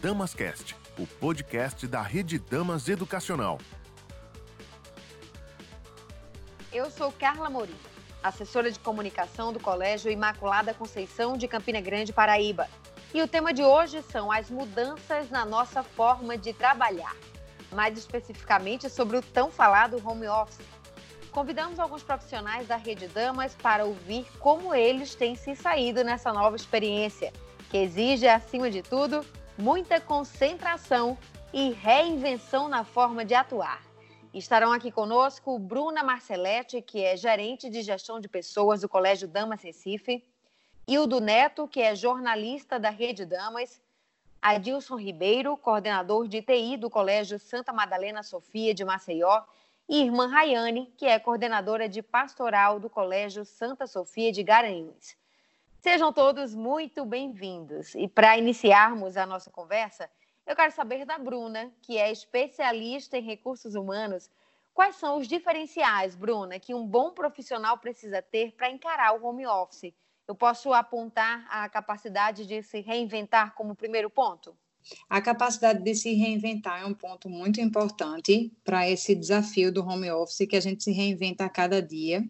Damascast, o podcast da Rede Damas Educacional. Eu sou Carla Morim, assessora de comunicação do Colégio Imaculada Conceição de Campina Grande, Paraíba. E o tema de hoje são as mudanças na nossa forma de trabalhar, mais especificamente sobre o tão falado home office. Convidamos alguns profissionais da Rede Damas para ouvir como eles têm se saído nessa nova experiência, que exige, acima de tudo, muita concentração e reinvenção na forma de atuar. Estarão aqui conosco Bruna Marceletti, que é gerente de gestão de pessoas do Colégio Damas Recife, Hildo Neto, que é jornalista da Rede Damas, Adilson Ribeiro, coordenador de TI do Colégio Santa Madalena Sofia de Maceió, e irmã Rayane, que é coordenadora de pastoral do Colégio Santa Sofia de Garanhuns. Sejam todos muito bem-vindos. E para iniciarmos a nossa conversa, eu quero saber da Bruna, que é especialista em recursos humanos, quais são os diferenciais, Bruna, que um bom profissional precisa ter para encarar o home office. Eu posso apontar a capacidade de se reinventar como primeiro ponto? A capacidade de se reinventar é um ponto muito importante para esse desafio do home office, que a gente se reinventa a cada dia.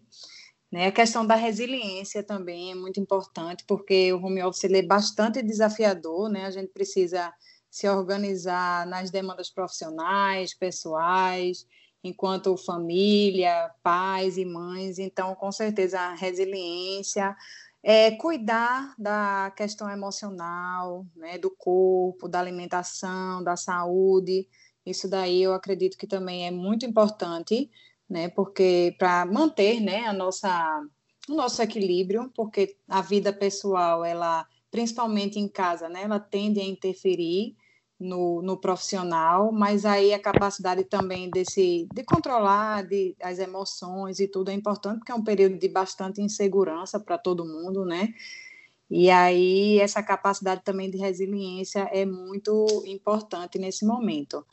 Né? A questão da resiliência também é muito importante, porque o home office é bastante desafiador, né? a gente precisa se organizar nas demandas profissionais, pessoais, enquanto família, pais e mães. Então, com certeza, a resiliência, é cuidar da questão emocional, né, do corpo, da alimentação, da saúde. Isso daí eu acredito que também é muito importante né? Porque para manter, né, a nossa o nosso equilíbrio, porque a vida pessoal, ela principalmente em casa, né, ela tende a interferir no, no profissional, mas aí a capacidade também desse de controlar de, as emoções e tudo é importante, porque é um período de bastante insegurança para todo mundo, né? E aí essa capacidade também de resiliência é muito importante nesse momento.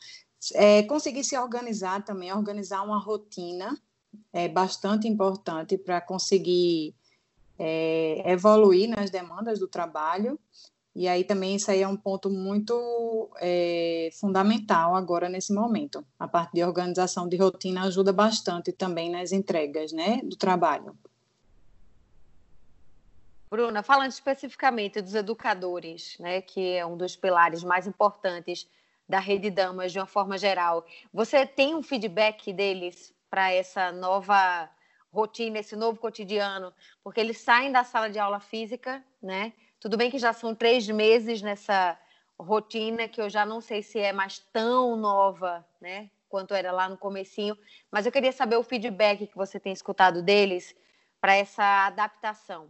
É, conseguir se organizar também, organizar uma rotina é bastante importante para conseguir é, evoluir nas demandas do trabalho. E aí também isso aí é um ponto muito é, fundamental agora nesse momento. A parte de organização de rotina ajuda bastante também nas entregas né, do trabalho. Bruna, falando especificamente dos educadores, né, que é um dos pilares mais importantes da Rede Damas de uma forma geral. Você tem um feedback deles para essa nova rotina, esse novo cotidiano? Porque eles saem da sala de aula física, né? Tudo bem que já são três meses nessa rotina que eu já não sei se é mais tão nova, né? Quanto era lá no comecinho, mas eu queria saber o feedback que você tem escutado deles para essa adaptação.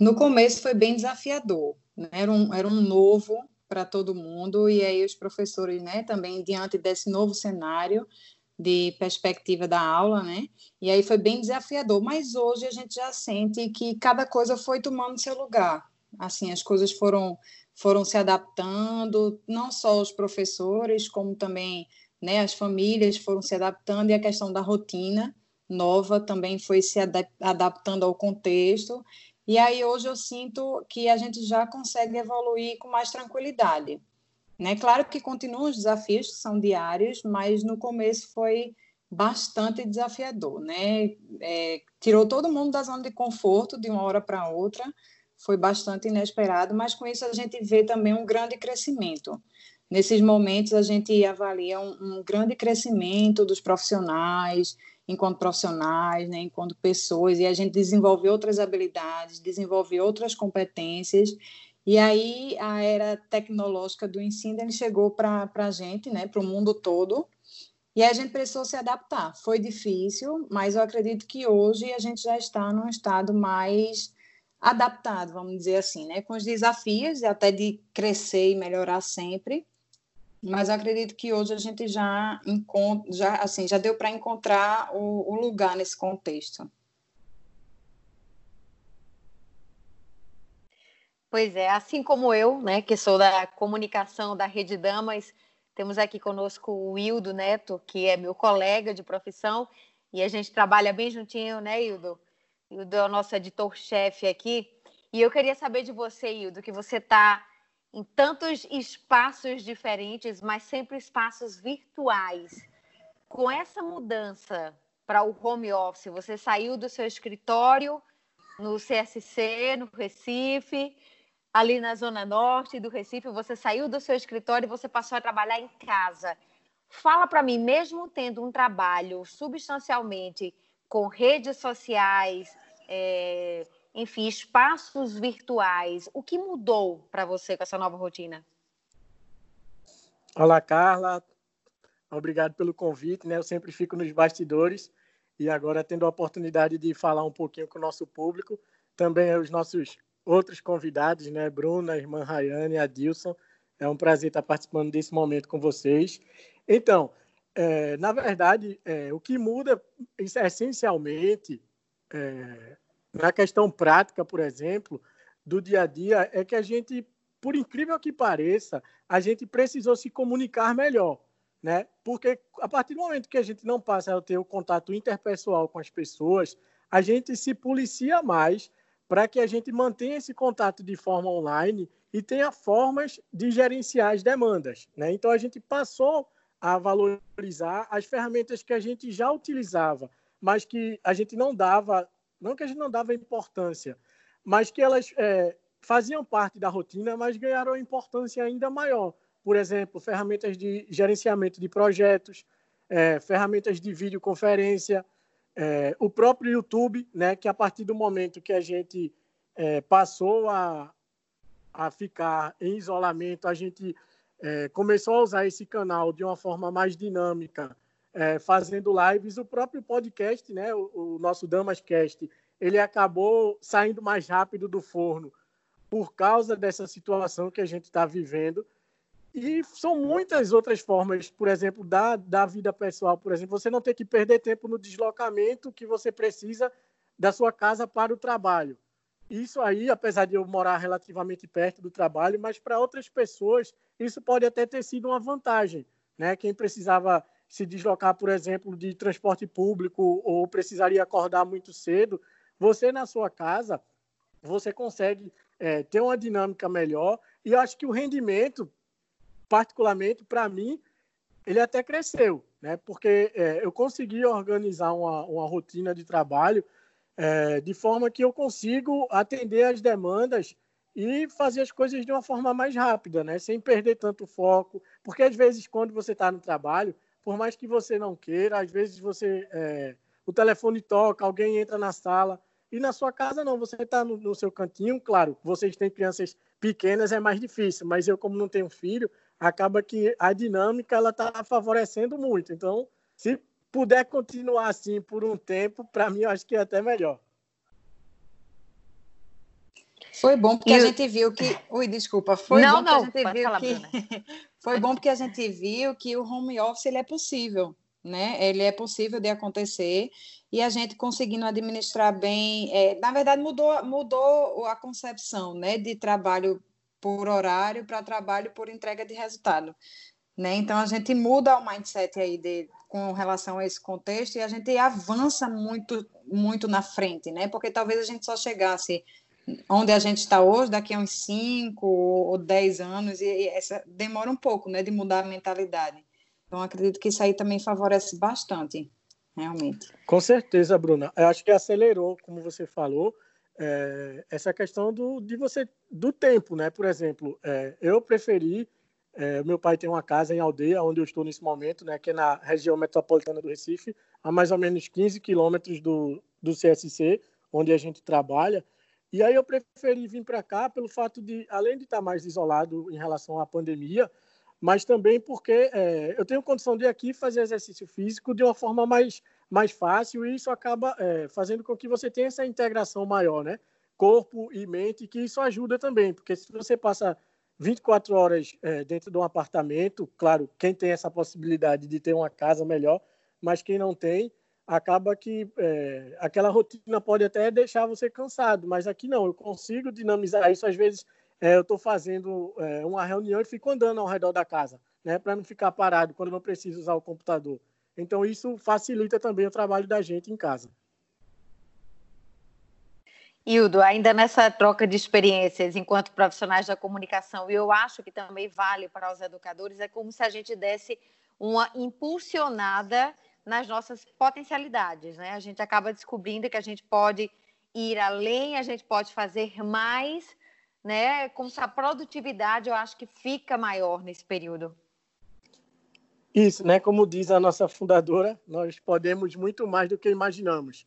No começo foi bem desafiador, né? era, um, era um novo para todo mundo, e aí os professores, né, também diante desse novo cenário de perspectiva da aula, né, e aí foi bem desafiador, mas hoje a gente já sente que cada coisa foi tomando seu lugar, assim, as coisas foram, foram se adaptando, não só os professores, como também, né, as famílias foram se adaptando, e a questão da rotina nova também foi se adaptando ao contexto, e aí hoje eu sinto que a gente já consegue evoluir com mais tranquilidade. Né? Claro que continuam os desafios, que são diários, mas no começo foi bastante desafiador. Né? É, tirou todo mundo da zona de conforto de uma hora para outra, foi bastante inesperado, mas com isso a gente vê também um grande crescimento. Nesses momentos a gente avalia um, um grande crescimento dos profissionais, enquanto profissionais, né, enquanto pessoas, e a gente desenvolve outras habilidades, desenvolve outras competências, e aí a era tecnológica do ensino ele chegou para a gente, né, para o mundo todo, e a gente precisou se adaptar. Foi difícil, mas eu acredito que hoje a gente já está num estado mais adaptado, vamos dizer assim, né, com os desafios até de crescer e melhorar sempre, mas acredito que hoje a gente já encontra, já assim, já deu para encontrar o, o, lugar nesse contexto. Pois é, assim como eu, né, que sou da comunicação da Rede Damas, temos aqui conosco o Wildo Neto, que é meu colega de profissão, e a gente trabalha bem juntinho, né, Hildo? Hildo é o nosso editor-chefe aqui. E eu queria saber de você, Hildo, que você está em tantos espaços diferentes, mas sempre espaços virtuais. Com essa mudança para o home office, você saiu do seu escritório no CSC, no Recife, ali na zona norte do Recife, você saiu do seu escritório e você passou a trabalhar em casa. Fala para mim, mesmo tendo um trabalho substancialmente com redes sociais, é, enfim, espaços virtuais. O que mudou para você com essa nova rotina? Olá, Carla. Obrigado pelo convite. Né? Eu sempre fico nos bastidores e agora tendo a oportunidade de falar um pouquinho com o nosso público, também os nossos outros convidados, né? Bruna, irmã Rayane, Adilson. É um prazer estar participando desse momento com vocês. Então, é, na verdade, é, o que muda essencialmente é, na questão prática, por exemplo, do dia a dia, é que a gente, por incrível que pareça, a gente precisou se comunicar melhor, né? Porque a partir do momento que a gente não passa a ter o contato interpessoal com as pessoas, a gente se policia mais para que a gente mantenha esse contato de forma online e tenha formas de gerenciar as demandas, né? Então a gente passou a valorizar as ferramentas que a gente já utilizava, mas que a gente não dava não que a gente não dava importância, mas que elas é, faziam parte da rotina, mas ganharam importância ainda maior. Por exemplo, ferramentas de gerenciamento de projetos, é, ferramentas de videoconferência, é, o próprio YouTube, né, que a partir do momento que a gente é, passou a, a ficar em isolamento, a gente é, começou a usar esse canal de uma forma mais dinâmica, é, fazendo lives, o próprio podcast, né, o, o nosso Damascast, ele acabou saindo mais rápido do forno por causa dessa situação que a gente está vivendo. E são muitas outras formas, por exemplo, da, da vida pessoal, por exemplo, você não ter que perder tempo no deslocamento que você precisa da sua casa para o trabalho. Isso aí, apesar de eu morar relativamente perto do trabalho, mas para outras pessoas isso pode até ter sido uma vantagem, né? Quem precisava se deslocar, por exemplo, de transporte público ou precisaria acordar muito cedo, você na sua casa, você consegue é, ter uma dinâmica melhor e eu acho que o rendimento, particularmente para mim, ele até cresceu, né? Porque é, eu consegui organizar uma, uma rotina de trabalho é, de forma que eu consigo atender as demandas e fazer as coisas de uma forma mais rápida, né? Sem perder tanto foco, porque às vezes quando você está no trabalho por mais que você não queira, às vezes você é, o telefone toca, alguém entra na sala e na sua casa não, você está no, no, seu cantinho, claro, vocês têm crianças pequenas é mais difícil, mas eu como não tenho filho, acaba que a dinâmica ela está favorecendo muito. Então, se puder continuar assim por um tempo, para mim eu acho que é até melhor. Foi bom porque a gente viu que. Ui, desculpa. Foi não, bom não, que a gente viu falar, que. Foi bom porque a gente viu que o home office ele é possível, né? Ele é possível de acontecer e a gente conseguindo administrar bem. É, na verdade, mudou, mudou a concepção, né? De trabalho por horário para trabalho por entrega de resultado. Né? Então a gente muda o mindset aí de, com relação a esse contexto e a gente avança muito muito na frente, né? Porque talvez a gente só chegasse onde a gente está hoje, daqui a uns 5 ou 10 anos, e essa demora um pouco, né, de mudar a mentalidade. Então, acredito que isso aí também favorece bastante, realmente. Com certeza, Bruna. Eu acho que acelerou, como você falou, é, essa questão do, de você, do tempo, né? Por exemplo, é, eu preferi, é, meu pai tem uma casa em aldeia, onde eu estou nesse momento, né, que é na região metropolitana do Recife, a mais ou menos 15 quilômetros do, do CSC, onde a gente trabalha, e aí eu preferi vir para cá pelo fato de, além de estar mais isolado em relação à pandemia, mas também porque é, eu tenho condição de aqui fazer exercício físico de uma forma mais, mais fácil e isso acaba é, fazendo com que você tenha essa integração maior, né? Corpo e mente, que isso ajuda também, porque se você passa 24 horas é, dentro de um apartamento, claro, quem tem essa possibilidade de ter uma casa melhor, mas quem não tem, acaba que é, aquela rotina pode até deixar você cansado, mas aqui não, eu consigo dinamizar isso. Às vezes é, eu estou fazendo é, uma reunião e fico andando ao redor da casa, né, para não ficar parado quando não preciso usar o computador. Então isso facilita também o trabalho da gente em casa. Hildo, ainda nessa troca de experiências enquanto profissionais da comunicação, e eu acho que também vale para os educadores, é como se a gente desse uma impulsionada nas nossas potencialidades, né? A gente acaba descobrindo que a gente pode ir além, a gente pode fazer mais, né? Como se a produtividade, eu acho que fica maior nesse período. Isso, né? Como diz a nossa fundadora, nós podemos muito mais do que imaginamos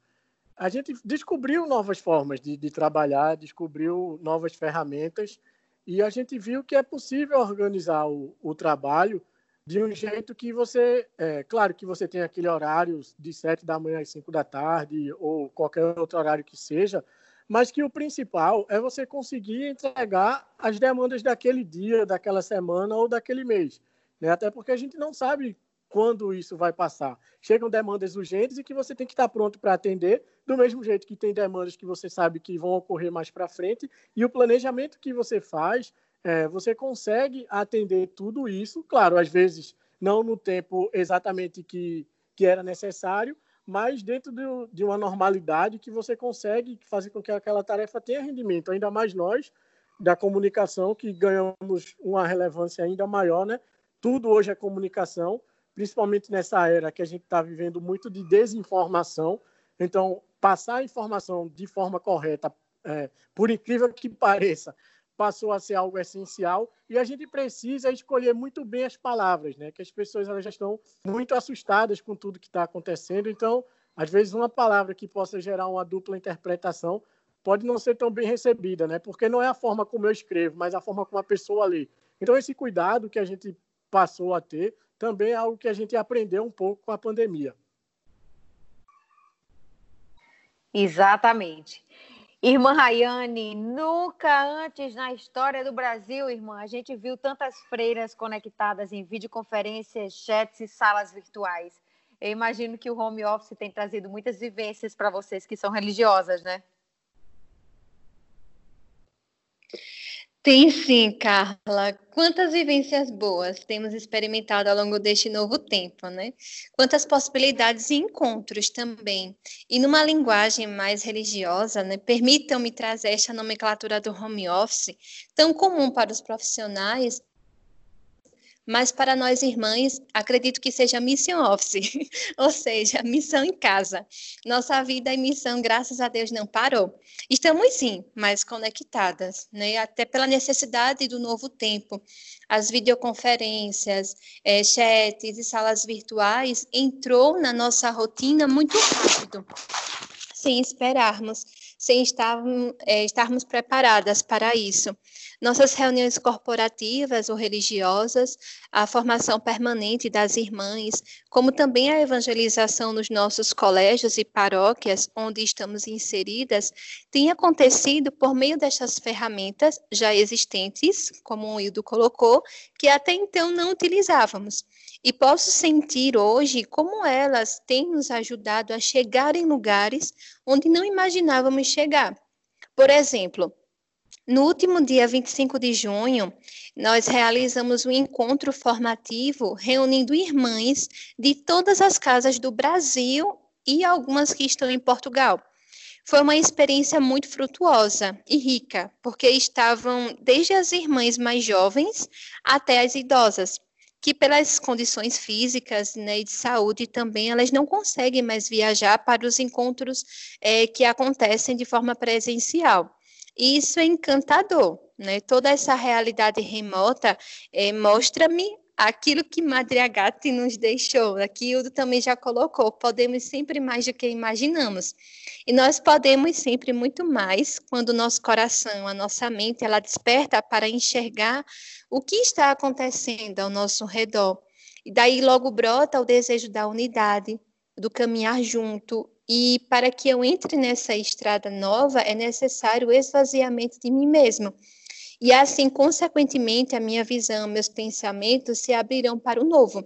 a gente descobriu novas formas de, de, trabalhar, descobriu novas ferramentas e a gente viu que é possível organizar o, o trabalho de um jeito que você, é, claro que você tem aquele horário de sete da manhã às cinco da tarde ou qualquer outro horário que seja, mas que o principal é você conseguir entregar as demandas daquele dia, daquela semana ou daquele mês. Né? Até porque a gente não sabe quando isso vai passar. Chegam demandas urgentes e que você tem que estar pronto para atender, do mesmo jeito que tem demandas que você sabe que vão ocorrer mais para frente, e o planejamento que você faz, é, você consegue atender tudo isso, claro, às vezes não no tempo exatamente que, que era necessário, mas dentro de, de uma normalidade que você consegue fazer com que aquela tarefa tenha rendimento, ainda mais nós, da comunicação, que ganhamos uma relevância ainda maior, né? Tudo hoje é comunicação, principalmente nessa era que a gente está vivendo muito de desinformação. Então, passar a informação de forma correta, é, por incrível que pareça, passou a ser algo essencial e a gente precisa escolher muito bem as palavras, né? Que as pessoas elas já estão muito assustadas com tudo que está acontecendo. Então, às vezes uma palavra que possa gerar uma dupla interpretação pode não ser tão bem recebida, né? Porque não é a forma como eu escrevo, mas a forma como a pessoa lê. Então, esse cuidado que a gente passou a ter também é algo que a gente aprendeu um pouco com a pandemia. Exatamente. Irmã Rayane, nunca antes na história do Brasil, irmã, a gente viu tantas freiras conectadas em videoconferências, chats e salas virtuais. Eu imagino que o home office tem trazido muitas vivências para vocês que são religiosas, né? Tem sim, Carla. Quantas vivências boas temos experimentado ao longo deste novo tempo, né? Quantas possibilidades e encontros também. E numa linguagem mais religiosa, né? Permitam-me trazer esta nomenclatura do home office, tão comum para os profissionais, mas para nós irmãs, acredito que seja mission office, ou seja, missão em casa. Nossa vida e missão, graças a Deus, não parou. Estamos sim, mais conectadas, né? até pela necessidade do novo tempo. As videoconferências, é, chats e salas virtuais entrou na nossa rotina muito rápido, sem esperarmos, sem estar, é, estarmos preparadas para isso nossas reuniões corporativas ou religiosas, a formação permanente das irmãs, como também a evangelização nos nossos colégios e paróquias onde estamos inseridas, tem acontecido por meio destas ferramentas já existentes, como o Hildo colocou, que até então não utilizávamos. E posso sentir hoje como elas têm nos ajudado a chegar em lugares onde não imaginávamos chegar. Por exemplo, no último dia 25 de junho, nós realizamos um encontro formativo reunindo irmãs de todas as casas do Brasil e algumas que estão em Portugal. Foi uma experiência muito frutuosa e rica, porque estavam desde as irmãs mais jovens até as idosas, que pelas condições físicas né, e de saúde também, elas não conseguem mais viajar para os encontros é, que acontecem de forma presencial. E isso é encantador, né? Toda essa realidade remota é, mostra-me aquilo que Madre Agate nos deixou. Aqui o também já colocou, podemos sempre mais do que imaginamos. E nós podemos sempre muito mais quando o nosso coração, a nossa mente, ela desperta para enxergar o que está acontecendo ao nosso redor. E daí logo brota o desejo da unidade, do caminhar junto, e para que eu entre nessa estrada nova, é necessário o esvaziamento de mim mesmo. E assim, consequentemente, a minha visão, meus pensamentos se abrirão para o novo.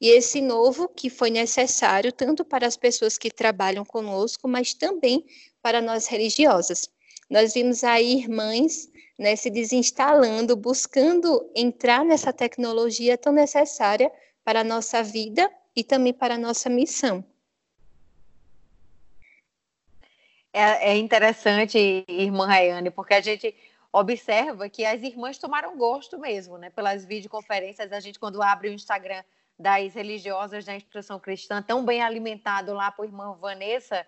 E esse novo que foi necessário tanto para as pessoas que trabalham conosco, mas também para nós religiosas. Nós vimos aí irmãs né, se desinstalando, buscando entrar nessa tecnologia tão necessária para a nossa vida e também para a nossa missão. É, é interessante, irmã Rayane, porque a gente observa que as irmãs tomaram gosto mesmo, né? Pelas videoconferências, a gente quando abre o Instagram das religiosas da instituição cristã, tão bem alimentado lá por irmã Vanessa,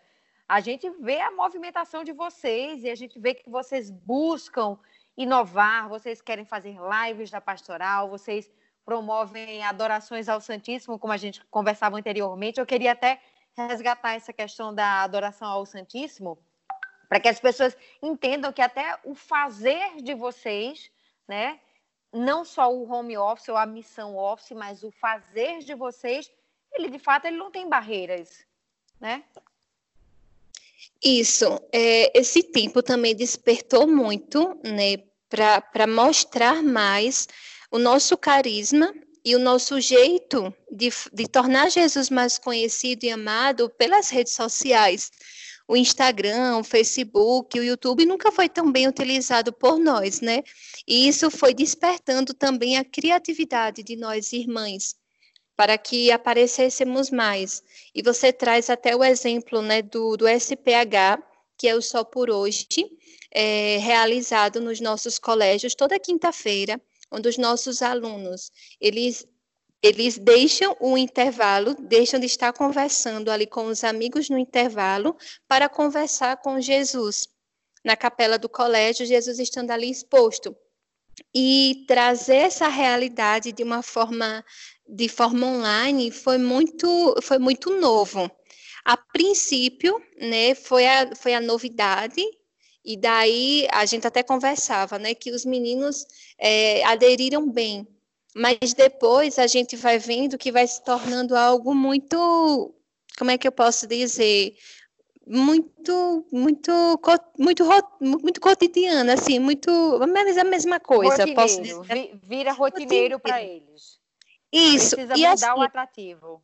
a gente vê a movimentação de vocês e a gente vê que vocês buscam inovar, vocês querem fazer lives da pastoral, vocês promovem adorações ao Santíssimo, como a gente conversava anteriormente. Eu queria até resgatar essa questão da adoração ao Santíssimo, para que as pessoas entendam que até o fazer de vocês, né, não só o home office ou a missão office, mas o fazer de vocês, ele de fato ele não tem barreiras, né? Isso, é, esse tempo também despertou muito, né, para mostrar mais o nosso carisma e o nosso jeito de, de tornar Jesus mais conhecido e amado pelas redes sociais. O Instagram, o Facebook, o YouTube nunca foi tão bem utilizado por nós, né? E isso foi despertando também a criatividade de nós irmãs para que aparecêssemos mais. E você traz até o exemplo né, do, do SPH, que é o Só por Hoje, é, realizado nos nossos colégios toda quinta-feira, onde os nossos alunos, eles eles deixam o intervalo, deixam de estar conversando ali com os amigos no intervalo para conversar com Jesus. Na capela do colégio, Jesus estando ali exposto. E trazer essa realidade de uma forma de forma online foi muito, foi muito novo. A princípio, né, foi a, foi a novidade, e daí a gente até conversava, né, que os meninos é, aderiram bem, mas depois a gente vai vendo que vai se tornando algo muito, como é que eu posso dizer, muito, muito, muito, muito cotidiano, assim, muito, mas a mesma coisa, rotineiro, posso dizer. Vira rotineiro para eles. Isso. Precisa e mudar assim, o atrativo.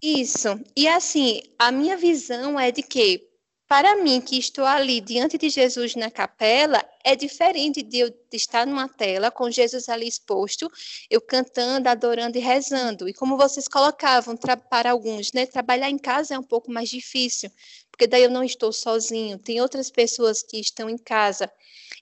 Isso. E assim, a minha visão é de que, para mim, que estou ali diante de Jesus na capela, é diferente de eu estar numa tela com Jesus ali exposto, eu cantando, adorando e rezando. E como vocês colocavam, para alguns, né, trabalhar em casa é um pouco mais difícil, porque daí eu não estou sozinho, tem outras pessoas que estão em casa.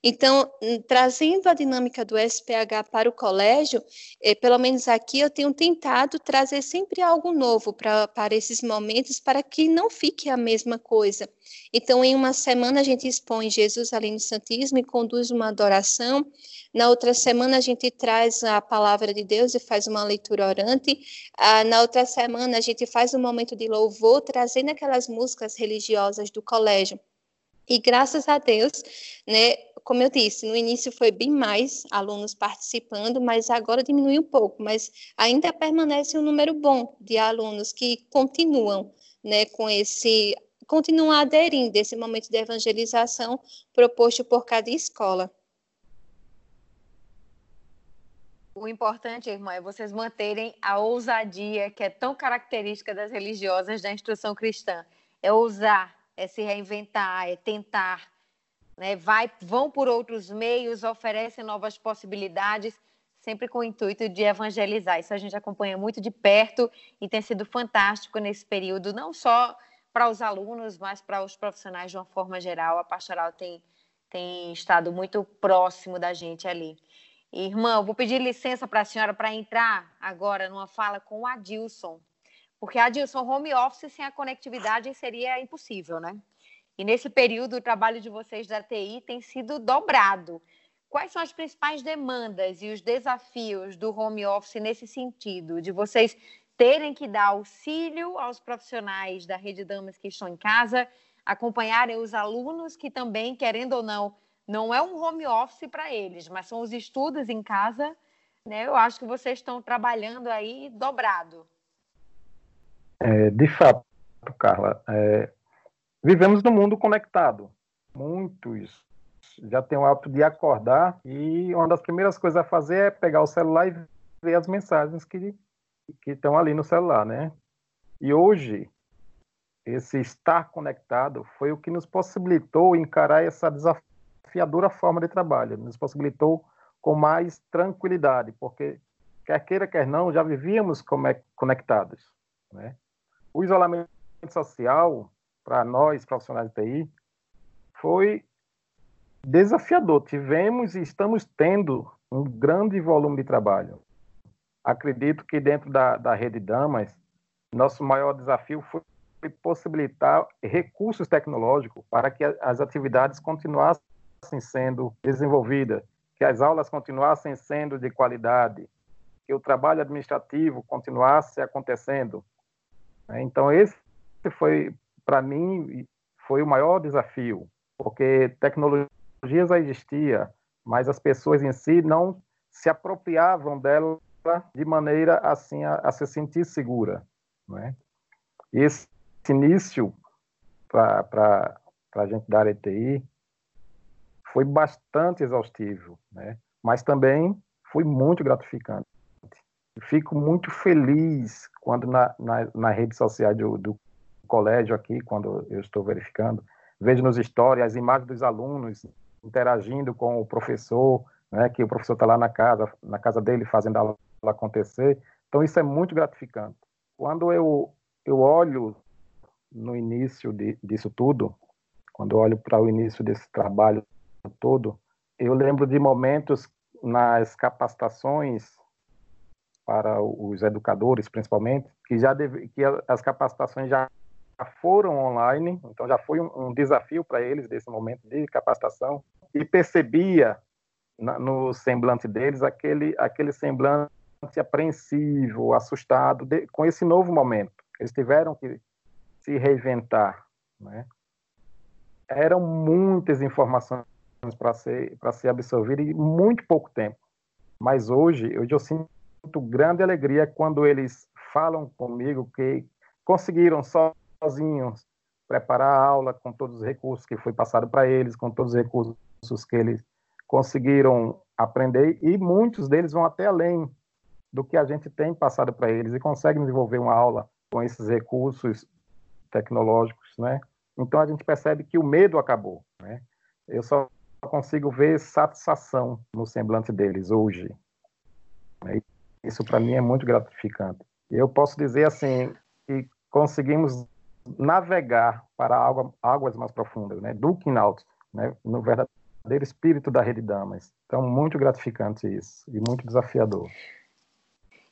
Então, hum, trazendo a dinâmica do SPH para o colégio, eh, pelo menos aqui eu tenho tentado trazer sempre algo novo pra, para esses momentos, para que não fique a mesma coisa. Então, em uma semana a gente expõe Jesus ali no Santíssimo e conduz uma adoração. Na outra semana a gente traz a palavra de Deus e faz uma leitura orante. Ah, na outra semana a gente faz um momento de louvor, trazendo aquelas músicas religiosas do colégio. E graças a Deus, né, como eu disse, no início foi bem mais alunos participando, mas agora diminuiu um pouco, mas ainda permanece um número bom de alunos que continuam, né, com esse continuam aderindo esse momento de evangelização proposto por cada escola. O importante, irmã, é vocês manterem a ousadia que é tão característica das religiosas da instrução cristã. É ousar, é se reinventar, é tentar, né, vai, vão por outros meios, oferecem novas possibilidades, sempre com o intuito de evangelizar. Isso a gente acompanha muito de perto e tem sido fantástico nesse período, não só para os alunos, mas para os profissionais de uma forma geral. A pastoral tem, tem estado muito próximo da gente ali. Irmã, vou pedir licença para a senhora para entrar agora numa fala com o Adilson, porque Adilson, home office sem a conectividade seria impossível, né? E nesse período, o trabalho de vocês da TI tem sido dobrado. Quais são as principais demandas e os desafios do home office nesse sentido, de vocês terem que dar auxílio aos profissionais da Rede Damas que estão em casa, acompanharem os alunos que também, querendo ou não, não é um home office para eles, mas são os estudos em casa, né? Eu acho que vocês estão trabalhando aí dobrado. É, de fato, Carla, é, Vivemos num mundo conectado. Muitos já têm o hábito de acordar e uma das primeiras coisas a fazer é pegar o celular e ver as mensagens que, que estão ali no celular, né? E hoje, esse estar conectado foi o que nos possibilitou encarar essa desafiadora forma de trabalho, nos possibilitou com mais tranquilidade, porque quer queira, quer não, já vivíamos conectados, né? O isolamento social para nós, profissionais de TI, foi desafiador. Tivemos e estamos tendo um grande volume de trabalho. Acredito que dentro da, da rede Damas, nosso maior desafio foi possibilitar recursos tecnológicos para que as atividades continuassem sendo desenvolvidas, que as aulas continuassem sendo de qualidade, que o trabalho administrativo continuasse acontecendo. Então, esse foi, para mim, foi o maior desafio, porque tecnologia já existia, mas as pessoas em si não se apropriavam dela de maneira assim a, a se sentir segura, né? Esse início para a gente dar ETI foi bastante exaustivo, né? Mas também foi muito gratificante. Fico muito feliz quando na, na, na rede social do, do colégio aqui, quando eu estou verificando, vejo nos stories as imagens dos alunos interagindo com o professor, né, que o professor está lá na casa, na casa dele fazendo a aula acontecer. Então isso é muito gratificante. Quando eu eu olho no início de, disso tudo, quando eu olho para o início desse trabalho todo, eu lembro de momentos nas capacitações para os educadores, principalmente, que já deve, que as capacitações já foram online, então já foi um, um desafio para eles desse momento de capacitação e percebia na, no semblante deles aquele aquele semblante apreensivo, assustado de, com esse novo momento. Eles tiveram que se reinventar, né? Eram muitas informações para ser para ser absorvida em muito pouco tempo. Mas hoje eu, eu sinto grande alegria quando eles falam comigo que conseguiram sozinhos preparar a aula com todos os recursos que foi passado para eles, com todos os recursos que eles conseguiram aprender e muitos deles vão até além do que a gente tem passado para eles e conseguem desenvolver uma aula com esses recursos tecnológicos, né? Então a gente percebe que o medo acabou, né? Eu só consigo ver satisfação no semblante deles hoje. Né? Isso para mim é muito gratificante. Eu posso dizer assim que conseguimos navegar para águas mais profundas, né? Do Keynote, né? No verdadeiro espírito da Rede Damas. Então muito gratificante isso e muito desafiador.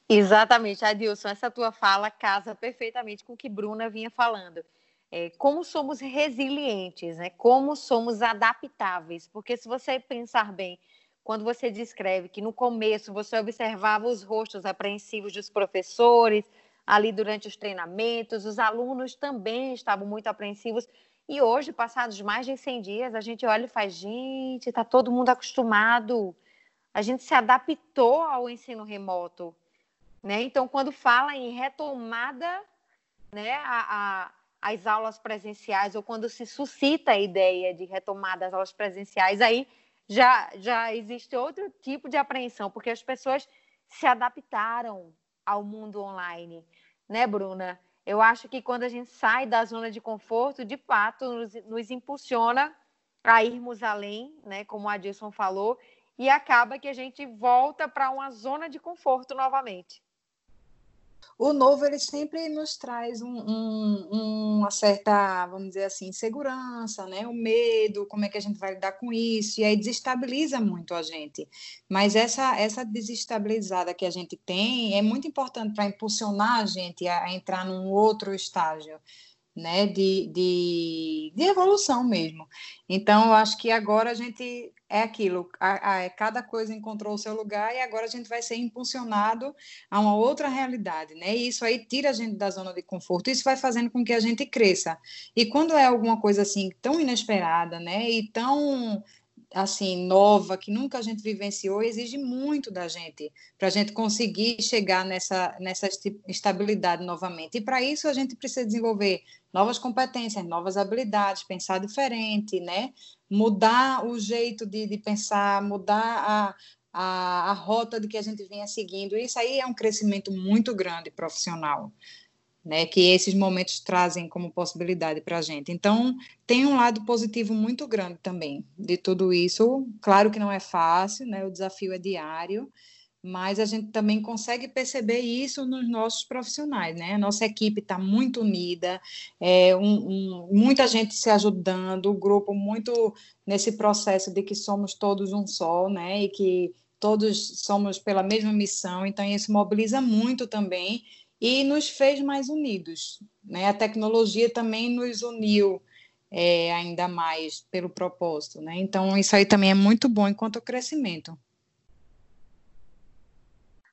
Exatamente, Adilson, essa tua fala casa perfeitamente com o que Bruna vinha falando. É, como somos resilientes, né? como somos adaptáveis, porque se você pensar bem, quando você descreve que no começo você observava os rostos apreensivos dos professores, ali durante os treinamentos, os alunos também estavam muito apreensivos, e hoje, passados mais de 100 dias, a gente olha e faz, gente, está todo mundo acostumado, a gente se adaptou ao ensino remoto, né? Então, quando fala em retomada, né, a, a, as aulas presenciais, ou quando se suscita a ideia de retomada das aulas presenciais, aí já, já existe outro tipo de apreensão, porque as pessoas se adaptaram ao mundo online, né, Bruna? Eu acho que quando a gente sai da zona de conforto, de fato, nos, nos impulsiona a irmos além, né, como a Adilson falou, e acaba que a gente volta para uma zona de conforto novamente o novo ele sempre nos traz um, um, uma certa, vamos dizer assim, segurança, né? O medo, como é que a gente vai lidar com isso, e aí desestabiliza muito a gente. Mas essa, essa desestabilizada que a gente tem é muito importante para impulsionar a gente a, a entrar num outro estágio né, de, de, de, evolução mesmo. Então, eu acho que agora a gente é aquilo, a, a, cada coisa encontrou o seu lugar e agora a gente vai ser impulsionado a uma outra realidade, né? E isso aí tira a gente da zona de conforto, isso vai fazendo com que a gente cresça. E quando é alguma coisa assim tão inesperada, né, e tão assim nova que nunca a gente vivenciou exige muito da gente para a gente conseguir chegar nessa nessa estabilidade novamente. E para isso a gente precisa desenvolver novas competências novas habilidades pensar diferente né? Mudar o jeito de, de pensar mudar a, a, a rota de que a gente vinha seguindo. Isso aí é um crescimento muito grande profissional né, que esses momentos trazem como possibilidade para a gente. Então, tem um lado positivo muito grande também de tudo isso. Claro que não é fácil, né, o desafio é diário, mas a gente também consegue perceber isso nos nossos profissionais, né? A nossa equipe está muito unida, é, um, um, muita gente se ajudando, o grupo muito nesse processo de que somos todos um só, né? E que todos somos pela mesma missão, então isso mobiliza muito também e nos fez mais unidos, né? A tecnologia também nos uniu é, ainda mais pelo propósito, né? Então isso aí também é muito bom enquanto crescimento.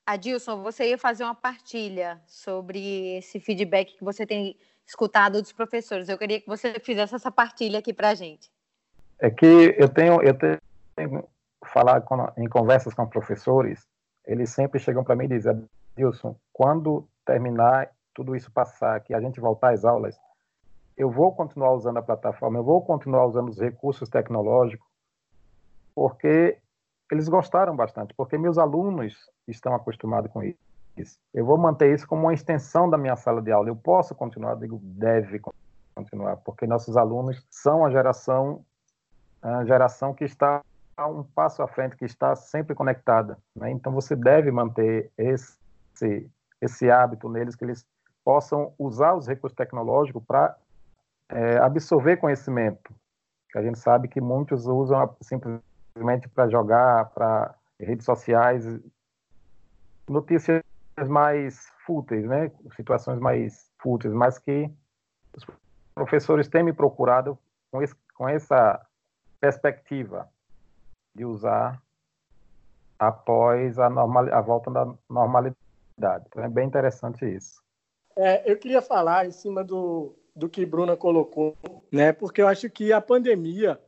Adilson, você ia fazer uma partilha sobre esse feedback que você tem escutado dos professores. Eu queria que você fizesse essa partilha aqui para a gente. É que eu tenho, eu tenho falado em conversas com professores, eles sempre chegam para mim e dizem, Adilson, quando terminar tudo isso passar, que a gente voltar às aulas, eu vou continuar usando a plataforma, eu vou continuar usando os recursos tecnológicos, porque eles gostaram bastante, porque meus alunos estão acostumados com isso. Eu vou manter isso como uma extensão da minha sala de aula. Eu posso continuar, digo, deve continuar, porque nossos alunos são a geração, a geração que está um passo à frente, que está sempre conectada. Né? Então você deve manter esse, esse hábito neles, que eles possam usar os recursos tecnológicos para é, absorver conhecimento. A gente sabe que muitos usam simplesmente para jogar para redes sociais notícias mais fúteis, né? Situações mais fúteis, mas que os professores têm me procurado com, esse, com essa perspectiva de usar após a, normal, a volta da normalidade. Então é bem interessante isso. É, eu queria falar em cima do, do que Bruna colocou, né? Porque eu acho que a pandemia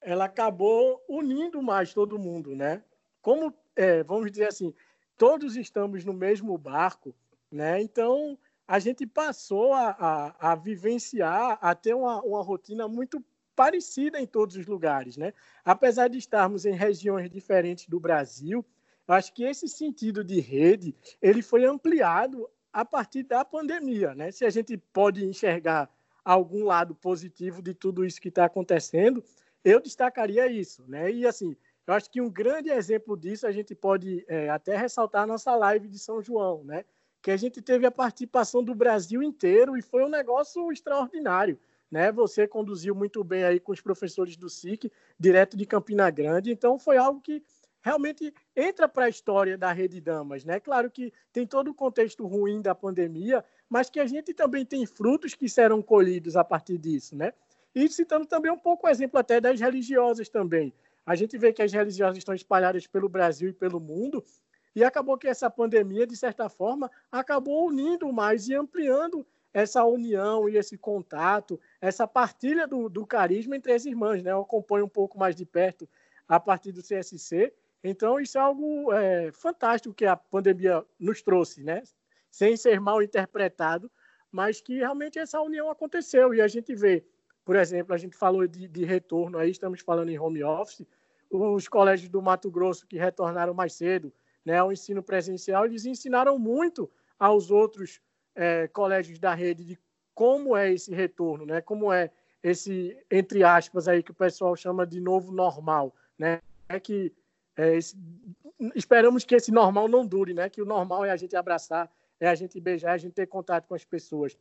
ela acabou unindo mais todo mundo, né? Como, é, vamos dizer assim, todos estamos no mesmo barco, né? Então, a gente passou a, a, a vivenciar, a ter uma, uma rotina muito parecida em todos os lugares, né? Apesar de estarmos em regiões diferentes do Brasil, acho que esse sentido de rede, ele foi ampliado a partir da pandemia, né? Se a gente pode enxergar algum lado positivo de tudo isso que está acontecendo, eu destacaria isso, né? E assim, eu acho que um grande exemplo disso a gente pode é, até ressaltar a nossa live de São João, né? Que a gente teve a participação do Brasil inteiro e foi um negócio extraordinário, né? Você conduziu muito bem aí com os professores do SIC, direto de Campina Grande, então foi algo que realmente entra para a história da Rede Damas, né? Claro que tem todo o contexto ruim da pandemia, mas que a gente também tem frutos que serão colhidos a partir disso, né? E citando também um pouco o exemplo até das religiosas também. A gente vê que as religiosas estão espalhadas pelo Brasil e pelo mundo, e acabou que essa pandemia, de certa forma, acabou unindo mais e ampliando essa união e esse contato, essa partilha do, do carisma entre as irmãs. Né? Eu acompanho um pouco mais de perto a partir do CSC. Então, isso é algo é, fantástico que a pandemia nos trouxe, né? sem ser mal interpretado, mas que realmente essa união aconteceu. E a gente vê por exemplo, a gente falou de, de retorno aí, estamos falando em home office. Os colégios do Mato Grosso que retornaram mais cedo né, ao ensino presencial, eles ensinaram muito aos outros é, colégios da rede de como é esse retorno, né? Como é esse entre aspas aí que o pessoal chama de novo normal, né? É que é, esperamos que esse normal não dure, né? Que o normal é a gente abraçar, é a gente beijar, é a gente ter contato com as pessoas.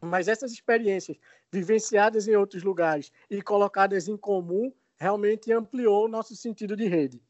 Mas essas experiências vivenciadas em outros lugares e colocadas em comum realmente ampliou o nosso sentido de rede.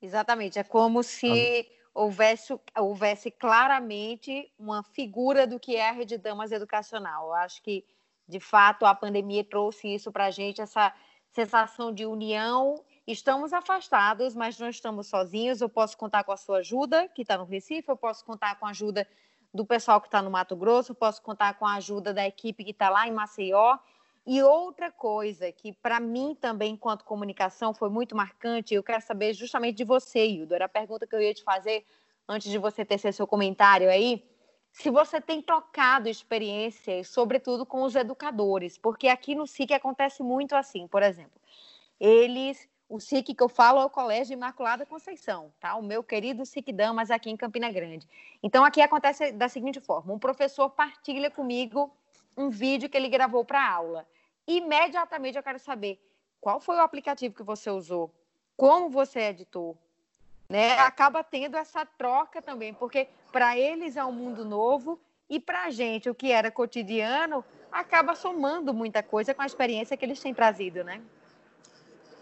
Exatamente. É como se houvesse, houvesse claramente uma figura do que é a Rede Damas Educacional. Eu acho que, de fato, a pandemia trouxe isso para a gente, essa sensação de união. Estamos afastados, mas não estamos sozinhos. Eu posso contar com a sua ajuda, que está no Recife, eu posso contar com a ajuda do pessoal que está no Mato Grosso, posso contar com a ajuda da equipe que está lá em Maceió. E outra coisa que, para mim, também, enquanto comunicação, foi muito marcante, eu quero saber justamente de você, Hildo. Era a pergunta que eu ia te fazer antes de você tecer seu comentário aí. Se você tem trocado experiências, sobretudo com os educadores, porque aqui no SIC acontece muito assim, por exemplo. Eles o SIC que eu falo é o Colégio Imaculada Conceição, tá? O meu querido SIC Damas aqui em Campina Grande. Então, aqui acontece da seguinte forma: um professor partilha comigo um vídeo que ele gravou para aula. Imediatamente eu quero saber qual foi o aplicativo que você usou, como você editou, né, acaba tendo essa troca também, porque para eles é um mundo novo e para a gente, o que era cotidiano, acaba somando muita coisa com a experiência que eles têm trazido, né?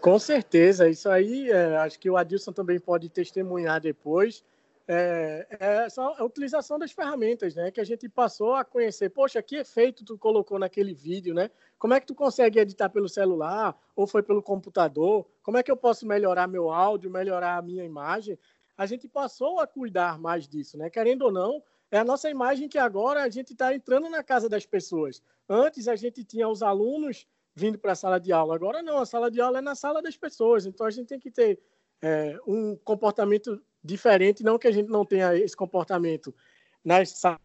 Com certeza, isso aí, é, acho que o Adilson também pode testemunhar depois. É, é a utilização das ferramentas, né? Que a gente passou a conhecer. Poxa, que efeito tu colocou naquele vídeo, né? Como é que tu consegue editar pelo celular ou foi pelo computador? Como é que eu posso melhorar meu áudio, melhorar a minha imagem? A gente passou a cuidar mais disso, né? Querendo ou não, é a nossa imagem que agora a gente está entrando na casa das pessoas. Antes a gente tinha os alunos vindo para a sala de aula. Agora não, a sala de aula é na sala das pessoas. Então a gente tem que ter é, um comportamento diferente, não que a gente não tenha esse comportamento nas salas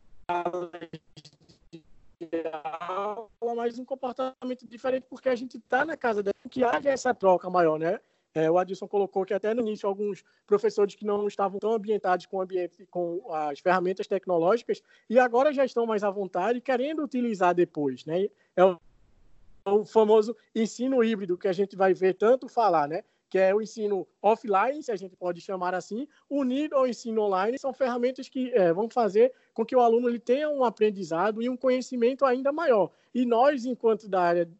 de aula, mas um comportamento diferente porque a gente está na casa dela, que haja essa troca maior, né? É, o Adilson colocou que até no início alguns professores que não estavam tão ambientados com ambiente, com as ferramentas tecnológicas, e agora já estão mais à vontade, querendo utilizar depois, né? É o, famoso ensino híbrido que a gente vai ver tanto falar, né? Que é o ensino offline, se a gente pode chamar assim, unido ao ensino online, são ferramentas que é, vão fazer com que o aluno ele tenha um aprendizado e um conhecimento ainda maior. E nós, enquanto da área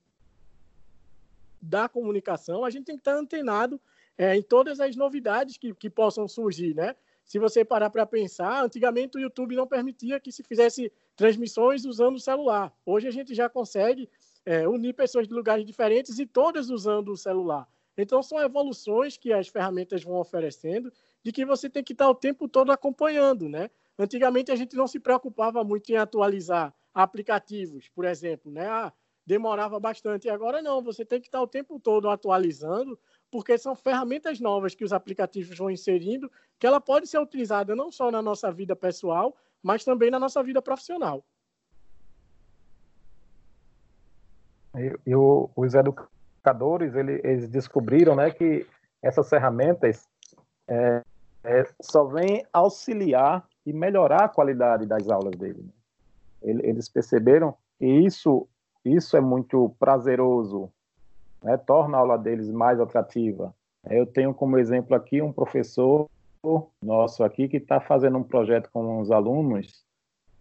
da comunicação, a gente tem que estar antenado é, em todas as novidades que, que possam surgir, né? Se você parar para pensar, antigamente o YouTube não permitia que se fizesse transmissões usando o celular. Hoje a gente já consegue é, unir pessoas de lugares diferentes e todas usando o celular. Então são evoluções que as ferramentas vão oferecendo, de que você tem que estar o tempo todo acompanhando, né? Antigamente a gente não se preocupava muito em atualizar aplicativos, por exemplo, né? Ah, demorava bastante. E agora não, você tem que estar o tempo todo atualizando, porque são ferramentas novas que os aplicativos vão inserindo, que ela pode ser utilizada não só na nossa vida pessoal, mas também na nossa vida profissional. E, e os educadores, ele, eles descobriram né, que essas ferramentas é, é, só vêm auxiliar e melhorar a qualidade das aulas dele. Né? Eles perceberam que isso isso é muito prazeroso, né? torna a aula deles mais atrativa. Eu tenho como exemplo aqui um professor nosso aqui que está fazendo um projeto com os alunos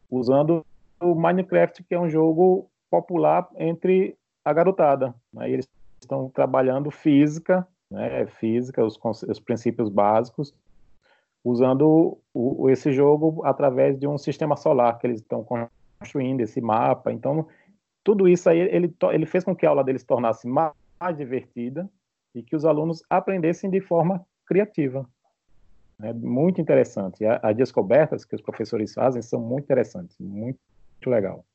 usando o Minecraft, que é um jogo popular entre a garotada. Né? Eles estão trabalhando física, né? física, os, os princípios básicos, usando o, esse jogo através de um sistema solar que eles estão construindo, esse mapa. Então, tudo isso aí ele, ele fez com que a aula deles tornasse mais, divertida e que os alunos aprendessem de forma criativa. É muito interessante. As descobertas que os professores fazem são muito interessantes, muito legal.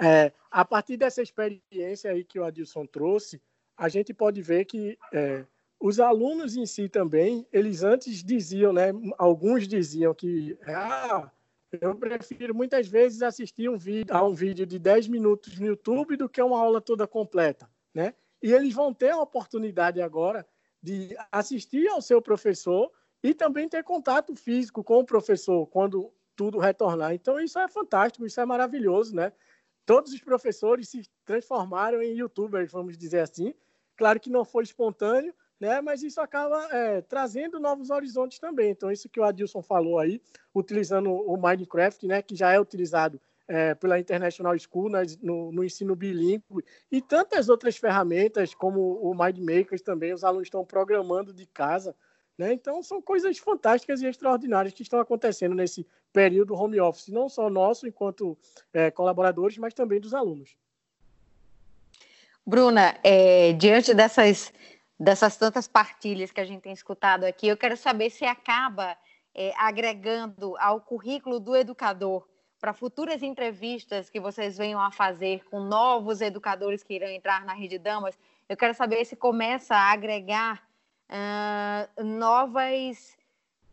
É, a partir dessa experiência aí que o Adilson trouxe, a gente pode ver que é, os alunos em si também, eles antes diziam, né, alguns diziam que ah, eu prefiro muitas vezes assistir um vídeo, a um vídeo de 10 minutos no YouTube do que uma aula toda completa, né? E eles vão ter a oportunidade agora de assistir ao seu professor e também ter contato físico com o professor quando tudo retornar. Então isso é fantástico, isso é maravilhoso, né? Todos os professores se transformaram em youtubers, vamos dizer assim. Claro que não foi espontâneo, né? Mas isso acaba é, trazendo novos horizontes também. Então, isso que o Adilson falou aí, utilizando o Minecraft, né? Que já é utilizado é, pela International School no, no, ensino bilíngue e tantas outras ferramentas, como o MindMakers também, os alunos estão programando de casa. Né? Então, são coisas fantásticas e extraordinárias que estão acontecendo nesse período home office, não só nosso, enquanto é, colaboradores, mas também dos alunos. Bruna, é, diante dessas dessas tantas partilhas que a gente tem escutado aqui, eu quero saber se acaba é, agregando ao currículo do educador para futuras entrevistas que vocês venham a fazer com novos educadores que irão entrar na Rede Damas. Eu quero saber se começa a agregar uh, novas,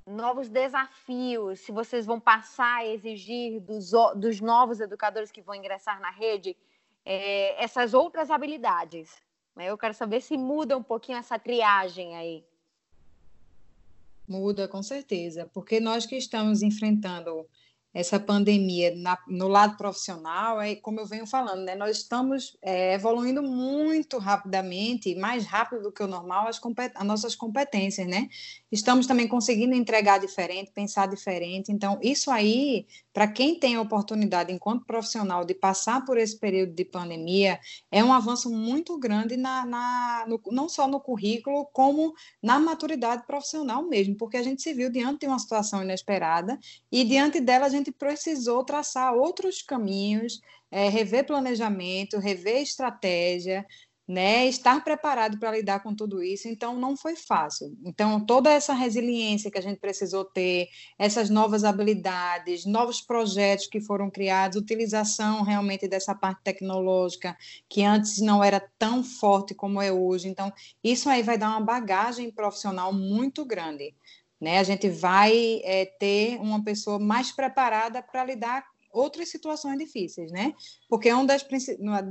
novos desafios, se vocês vão passar a exigir dos, dos novos educadores que vão ingressar na rede é, essas outras habilidades. Eu quero saber se muda um pouquinho essa triagem aí. Muda, com certeza, porque nós que estamos enfrentando essa pandemia na, no lado profissional, é como eu venho falando, né? Nós estamos é, evoluindo muito rapidamente, mais rápido do que o normal, as, as, nossas competências, né? Estamos também conseguindo entregar diferente, pensar diferente. Então, isso aí, para quem tem a oportunidade, enquanto profissional, de passar por esse período de pandemia, é um avanço muito grande na, na no, não só no currículo, como na maturidade profissional mesmo, porque a gente se viu diante de uma situação inesperada e diante dela a gente gente precisou traçar outros caminhos, é, rever planejamento, rever estratégia, né, estar preparado para lidar com tudo isso, então não foi fácil. Então, toda essa resiliência que a gente precisou ter, essas novas habilidades, novos projetos que foram criados, utilização realmente dessa parte tecnológica, que antes não era tão forte como é hoje. Então, isso aí vai dar uma bagagem profissional muito grande. Né? A gente vai é, ter uma pessoa mais preparada para lidar outras situações difíceis, né? Porque uma das,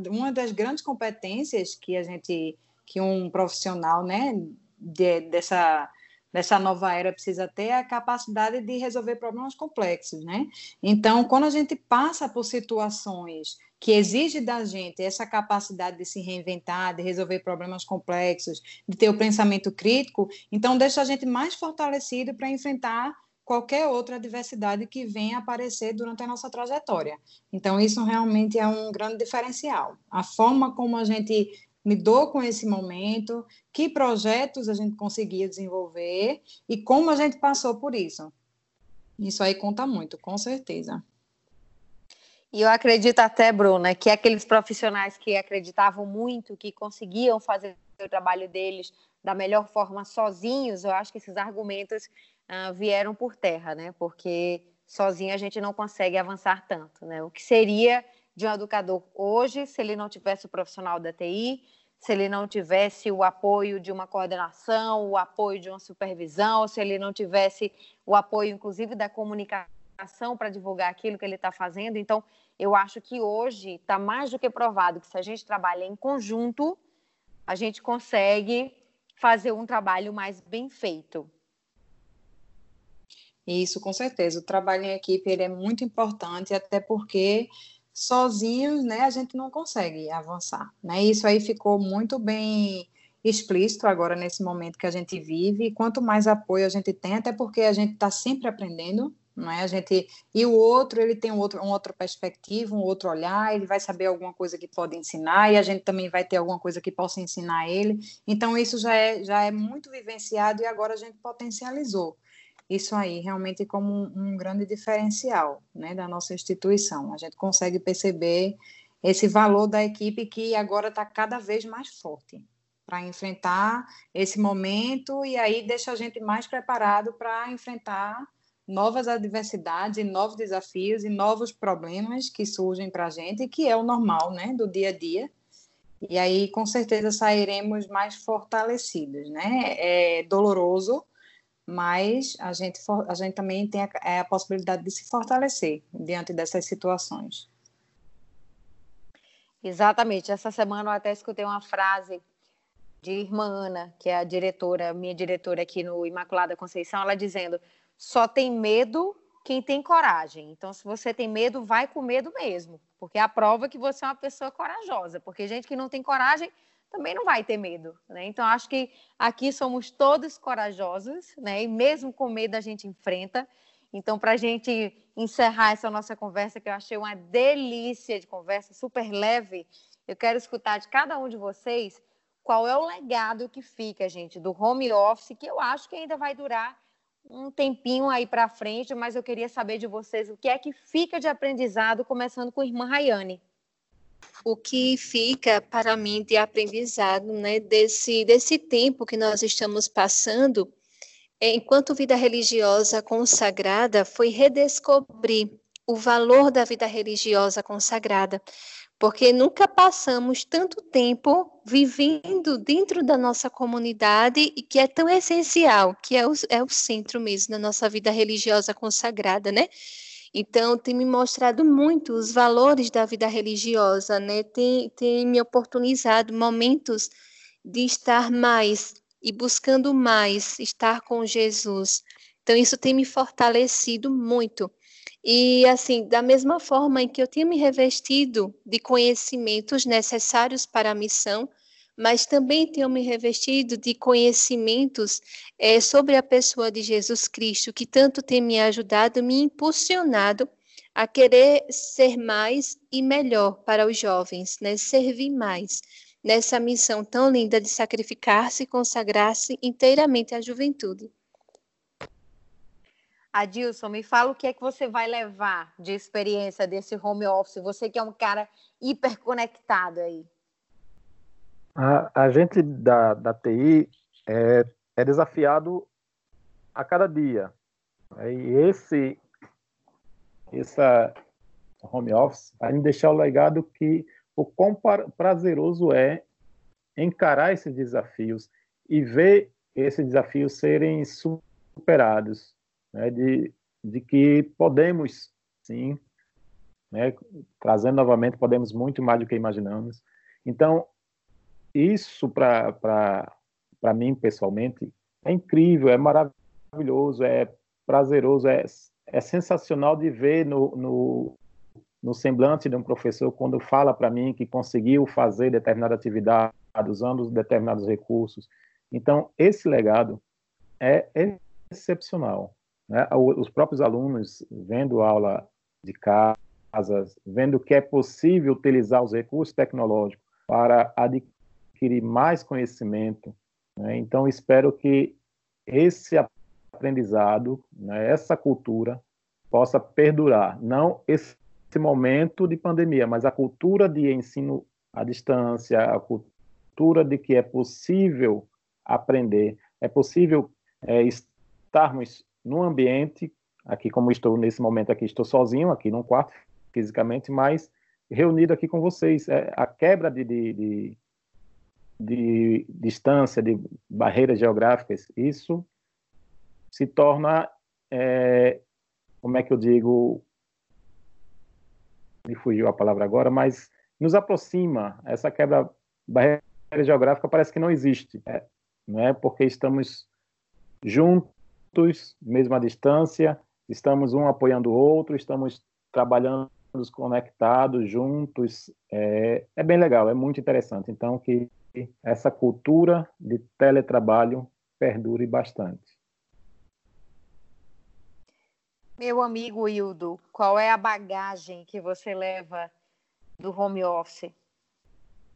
uma das grandes competências que a gente, que um profissional, né, de, dessa dessa nova era precisa ter a capacidade de resolver problemas complexos, né? Então, quando a gente passa por situações que exigem da gente essa capacidade de se reinventar, de resolver problemas complexos, de ter o pensamento crítico, então deixa a gente mais fortalecido para enfrentar qualquer outra adversidade que venha aparecer durante a nossa trajetória. Então, isso realmente é um grande diferencial. A forma como a gente lidou com esse momento, que projetos a gente conseguia desenvolver e como a gente passou por isso. Isso aí conta muito, com certeza. E eu acredito até, Bruna, que aqueles profissionais que acreditavam muito, que conseguiam fazer o trabalho deles da melhor forma sozinhos, eu acho que esses argumentos uh, vieram por terra, né? Porque sozinho a gente não consegue avançar tanto, né? O que seria de um educador hoje se ele não tivesse o profissional da TI, se ele não tivesse o apoio de uma coordenação, o apoio de uma supervisão, se ele não tivesse o apoio, inclusive, da comunicação para divulgar aquilo que ele está fazendo. Então, eu acho que hoje está mais do que provado que se a gente trabalha em conjunto, a gente consegue fazer um trabalho mais bem feito. Isso, com certeza. O trabalho em equipe ele é muito importante, até porque sozinhos, né, a gente não consegue avançar, né? Isso aí ficou muito bem explícito agora nesse momento que a gente vive. Quanto mais apoio a gente tem, até porque a gente está sempre aprendendo, não é? A gente e o outro ele tem um outro, uma outra perspectiva, um outro olhar, ele vai saber alguma coisa que pode ensinar e a gente também vai ter alguma coisa que possa ensinar ele. Então isso já é já é muito vivenciado e agora a gente potencializou isso aí realmente como um, um grande diferencial né, da nossa instituição. A gente consegue perceber esse valor da equipe que agora está cada vez mais forte para enfrentar esse momento e aí deixa a gente mais preparado para enfrentar novas adversidades, novos desafios e novos problemas que surgem para a gente, que é o normal, né, do dia a dia. E aí, com certeza, sairemos mais fortalecidos, né? É doloroso, mas a gente, a gente também tem a, é a possibilidade de se fortalecer diante dessas situações. Exatamente. Essa semana eu até escutei uma frase de irmã Ana, que é a diretora, minha diretora aqui no Imaculada Conceição, ela dizendo: só tem medo quem tem coragem. Então, se você tem medo, vai com medo mesmo, porque é a prova que você é uma pessoa corajosa. Porque gente que não tem coragem também não vai ter medo, né? Então acho que aqui somos todos corajosos, né? E mesmo com medo a gente enfrenta. Então para a gente encerrar essa nossa conversa que eu achei uma delícia de conversa, super leve, eu quero escutar de cada um de vocês qual é o legado que fica, gente, do home office, que eu acho que ainda vai durar um tempinho aí para frente, mas eu queria saber de vocês o que é que fica de aprendizado, começando com a irmã Rayane. O que fica para mim de aprendizado, né, desse, desse tempo que nós estamos passando, é, enquanto vida religiosa consagrada, foi redescobrir o valor da vida religiosa consagrada, porque nunca passamos tanto tempo vivendo dentro da nossa comunidade e que é tão essencial, que é o, é o centro mesmo da nossa vida religiosa consagrada, né? Então, tem me mostrado muito os valores da vida religiosa, né? Tem, tem me oportunizado momentos de estar mais e buscando mais estar com Jesus. Então, isso tem me fortalecido muito. E, assim, da mesma forma em que eu tinha me revestido de conhecimentos necessários para a missão, mas também tenho me revestido de conhecimentos é, sobre a pessoa de Jesus Cristo, que tanto tem me ajudado, me impulsionado a querer ser mais e melhor para os jovens, né? servir mais nessa missão tão linda de sacrificar-se e consagrar-se inteiramente à juventude. Adilson, me fala o que é que você vai levar de experiência desse home office, você que é um cara hiperconectado aí. A, a gente da, da TI é, é desafiado a cada dia. Né? E esse essa home office vai deixar o legado que o quão prazeroso é encarar esses desafios e ver esses desafios serem superados né, de, de que podemos, sim, né, trazendo novamente, podemos muito mais do que imaginamos. Então, isso para mim, pessoalmente, é incrível, é maravilhoso, é prazeroso, é, é sensacional de ver no, no, no semblante de um professor quando fala para mim que conseguiu fazer determinada atividade usando determinados recursos. Então, esse legado é excepcional. Né? Os próprios alunos, vendo aula de casas, vendo que é possível utilizar os recursos tecnológicos para adquirir mais conhecimento. Né? Então, espero que esse aprendizado, né, essa cultura, possa perdurar. Não esse momento de pandemia, mas a cultura de ensino à distância, a cultura de que é possível aprender, é possível é, estarmos num ambiente, aqui como estou nesse momento aqui, estou sozinho aqui num quarto, fisicamente, mas reunido aqui com vocês. É, a quebra de, de, de, de distância, de barreiras geográficas, isso se torna, é, como é que eu digo, me fugiu a palavra agora, mas nos aproxima. Essa quebra barreira geográfica parece que não existe, né? Porque estamos juntos juntos, mesma distância, estamos um apoiando o outro, estamos trabalhando conectados, juntos. É, é bem legal, é muito interessante. Então, que essa cultura de teletrabalho perdure bastante. Meu amigo Hildo, qual é a bagagem que você leva do home office?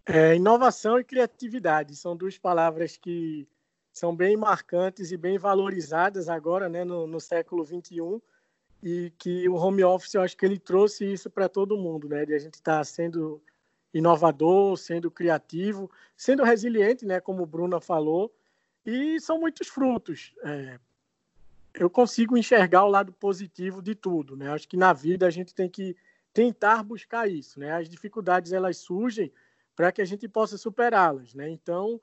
É, inovação e criatividade são duas palavras que são bem marcantes e bem valorizadas agora, né, no, no século 21 e que o home office, eu acho que ele trouxe isso para todo mundo, né, de a gente estar tá sendo inovador, sendo criativo, sendo resiliente, né, como Bruna falou, e são muitos frutos. É, eu consigo enxergar o lado positivo de tudo, né? Acho que na vida a gente tem que tentar buscar isso, né? As dificuldades elas surgem para que a gente possa superá-las, né? Então,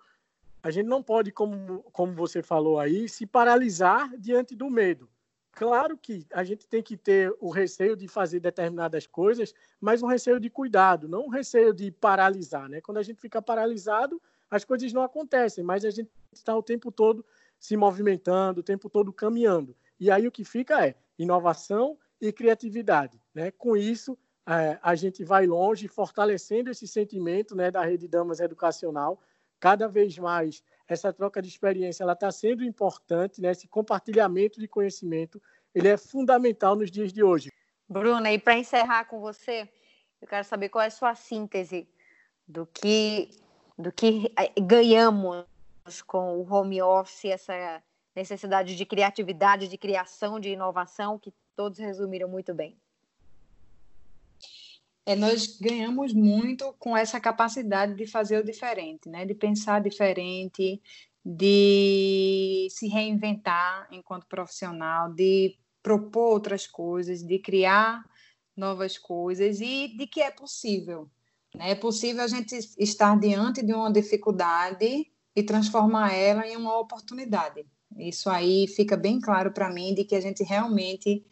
a gente não pode, como, como você falou aí, se paralisar diante do medo. Claro que a gente tem que ter o receio de fazer determinadas coisas, mas um receio de cuidado, não um receio de paralisar. Né? Quando a gente fica paralisado, as coisas não acontecem, mas a gente está o tempo todo se movimentando, o tempo todo caminhando. E aí o que fica é inovação e criatividade. Né? Com isso, é, a gente vai longe, fortalecendo esse sentimento né, da rede Damas Educacional, cada vez mais essa troca de experiência ela está sendo importante, né? Esse compartilhamento de conhecimento ele é fundamental nos dias de hoje. Bruna, e para encerrar com você, eu quero saber qual é a sua síntese do que do que eh, ganhamos com o home office, essa necessidade de criatividade, de criação, de inovação, que todos resumiram muito bem é, nós ganhamos muito com essa capacidade de fazer o diferente, né? de pensar diferente, de se reinventar enquanto profissional, de propor outras coisas, de criar novas coisas e de que é possível. Né? É possível a gente estar diante de uma dificuldade e transformar ela em uma oportunidade. Isso aí fica bem claro para mim de que a gente realmente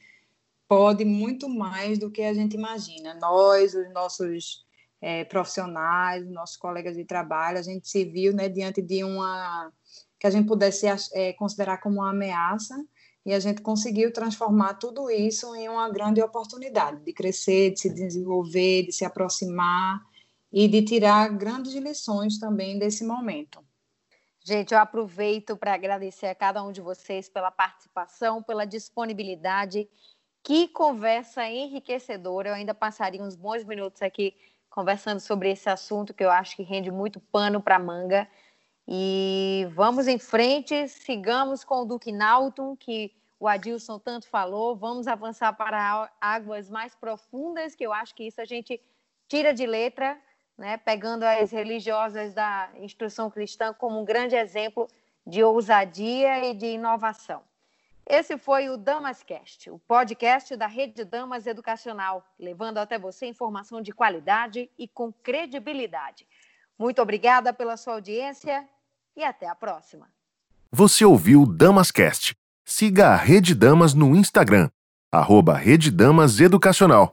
pode muito mais do que a gente imagina. Nós, os nossos é, profissionais, nossos colegas de trabalho, a gente se viu né, diante de uma que a gente pudesse é, considerar como uma ameaça e a gente conseguiu transformar tudo isso em uma grande oportunidade de crescer, de se desenvolver, de se aproximar e de tirar grandes lições também desse momento. Gente, eu aproveito para agradecer a cada um de vocês pela participação, pela disponibilidade. Que conversa enriquecedora. Eu ainda passaria uns bons minutos aqui conversando sobre esse assunto que eu acho que rende muito pano para manga. E vamos em frente, sigamos com o Duque Nauton, que o Adilson tanto falou. Vamos avançar para águas mais profundas, que eu acho que isso a gente tira de letra né, pegando as religiosas da instrução cristã como um grande exemplo de ousadia e de inovação. Esse foi o Damascast, o podcast da Rede Damas Educacional, levando até você informação de qualidade e com credibilidade. Muito obrigada pela sua audiência e até a próxima. Você ouviu Damascast. Siga a Rede Damas no Instagram, arroba Rede Damas Educacional